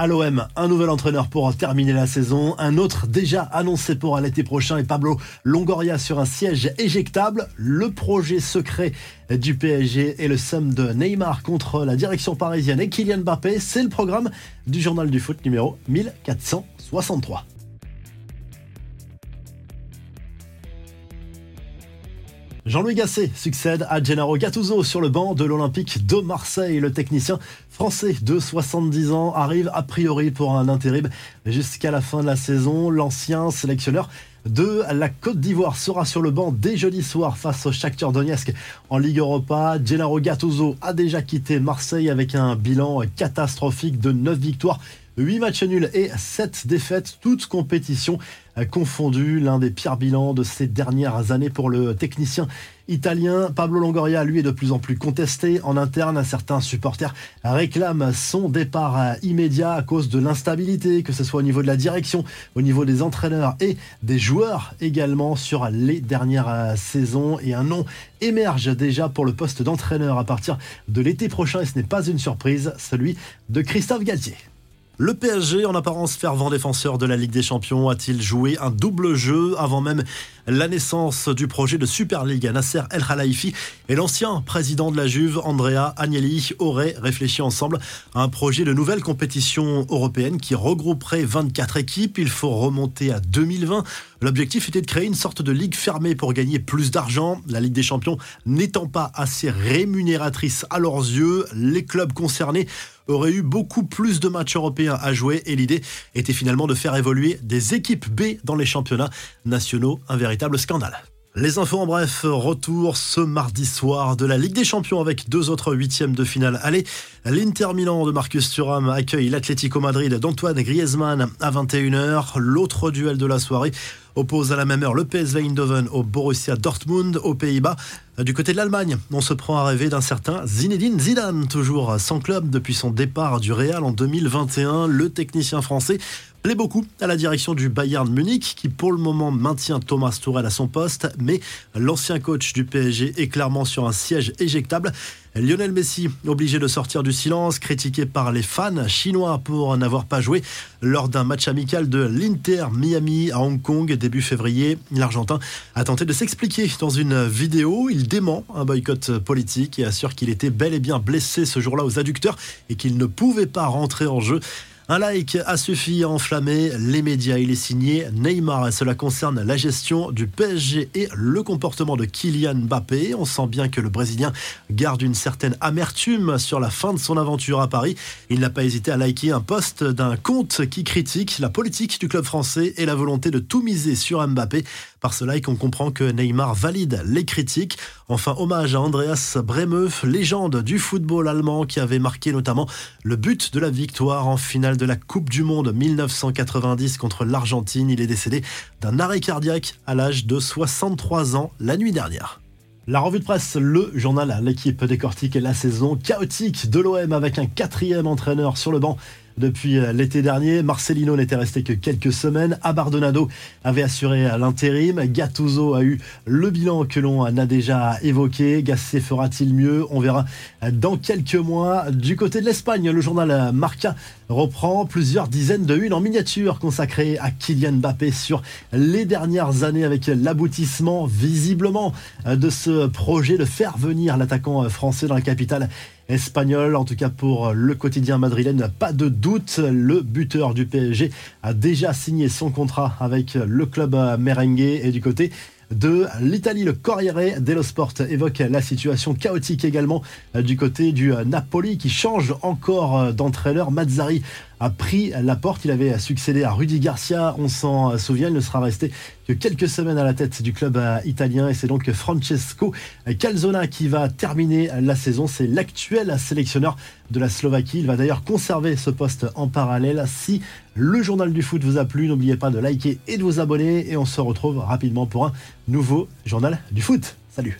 À l'OM, un nouvel entraîneur pour terminer la saison, un autre déjà annoncé pour l'été prochain et Pablo Longoria sur un siège éjectable. Le projet secret du PSG et le somme de Neymar contre la direction parisienne et Kylian Mbappé, c'est le programme du journal du foot numéro 1463. Jean-Louis Gasset succède à Gennaro Gattuso sur le banc de l'Olympique de Marseille. Le technicien français de 70 ans arrive a priori pour un intérim jusqu'à la fin de la saison. L'ancien sélectionneur de la Côte d'Ivoire sera sur le banc dès jeudi soir face au Shakhtar Donetsk en Ligue Europa. Gennaro Gattuso a déjà quitté Marseille avec un bilan catastrophique de 9 victoires 8 matchs nuls et 7 défaites, toutes compétitions confondues. L'un des pires bilans de ces dernières années pour le technicien italien. Pablo Longoria, lui, est de plus en plus contesté en interne. Certains supporters réclament son départ immédiat à cause de l'instabilité, que ce soit au niveau de la direction, au niveau des entraîneurs et des joueurs également sur les dernières saisons. Et un nom émerge déjà pour le poste d'entraîneur à partir de l'été prochain, et ce n'est pas une surprise, celui de Christophe Galtier. Le PSG, en apparence fervent défenseur de la Ligue des Champions, a-t-il joué un double jeu avant même la naissance du projet de Super League Nasser El Khelaifi et l'ancien président de la Juve, Andrea Agnelli, auraient réfléchi ensemble à un projet de nouvelle compétition européenne qui regrouperait 24 équipes. Il faut remonter à 2020. L'objectif était de créer une sorte de ligue fermée pour gagner plus d'argent. La Ligue des Champions n'étant pas assez rémunératrice à leurs yeux, les clubs concernés aurait eu beaucoup plus de matchs européens à jouer et l'idée était finalement de faire évoluer des équipes B dans les championnats nationaux. Un véritable Les infos en bref, retour ce mardi soir de la Ligue des Champions avec deux autres huitièmes de finale. Allez, l'Inter Milan de Marcus Thuram accueille l'Atlético Madrid d'Antoine Griezmann à 21h. L'autre duel de la soirée oppose à la même heure le PSV Eindhoven au Borussia Dortmund aux Pays-Bas. Du côté de l'Allemagne, on se prend à rêver d'un certain Zinedine Zidane, toujours sans club depuis son départ du Real en 2021. Le technicien français plaît beaucoup à la direction du Bayern Munich qui pour le moment maintient Thomas Tourelle à son poste, mais l'ancien coach du PSG est clairement sur un siège éjectable. Lionel Messi, obligé de sortir du silence, critiqué par les fans chinois pour n'avoir pas joué lors d'un match amical de l'Inter Miami à Hong Kong début février. L'Argentin a tenté de s'expliquer dans une vidéo. Il dément un boycott politique et assure qu'il était bel et bien blessé ce jour-là aux adducteurs et qu'il ne pouvait pas rentrer en jeu. Un like a suffi à enflammer les médias. Il est signé Neymar et cela concerne la gestion du PSG et le comportement de Kylian Mbappé. On sent bien que le Brésilien garde une certaine amertume sur la fin de son aventure à Paris. Il n'a pas hésité à liker un post d'un compte qui critique la politique du club français et la volonté de tout miser sur Mbappé. Par ce like, on comprend que Neymar valide les critiques. Enfin, hommage à Andreas Bremeux, légende du football allemand qui avait marqué notamment le but de la victoire en finale de la Coupe du Monde 1990 contre l'Argentine. Il est décédé d'un arrêt cardiaque à l'âge de 63 ans la nuit dernière. La revue de presse, le journal, l'équipe décortique la saison chaotique de l'OM avec un quatrième entraîneur sur le banc depuis euh, l'été dernier. Marcelino n'était resté que quelques semaines. Abardonado avait assuré l'intérim. Gattuso a eu le bilan que l'on a déjà évoqué. Gasset fera-t-il mieux? On verra dans quelques mois. Du côté de l'Espagne, le journal Marca reprend plusieurs dizaines de unes en miniature consacrées à Kylian Mbappé sur les dernières années avec l'aboutissement visiblement de ce projet de faire venir l'attaquant français dans la capitale espagnol. En tout cas pour le quotidien madrilène, pas de doute, le buteur du PSG a déjà signé son contrat avec le club merengue et du côté de l'Italie. Le Corriere dello Sport évoque la situation chaotique également du côté du Napoli qui change encore d'entraîneur. Mazzari a pris la porte. Il avait succédé à Rudy Garcia. On s'en souvient. Il ne sera resté que quelques semaines à la tête du club italien. Et c'est donc Francesco Calzona qui va terminer la saison. C'est l'actuel sélectionneur de la Slovaquie. Il va d'ailleurs conserver ce poste en parallèle. Si le journal du foot vous a plu, n'oubliez pas de liker et de vous abonner. Et on se retrouve rapidement pour un nouveau journal du foot. Salut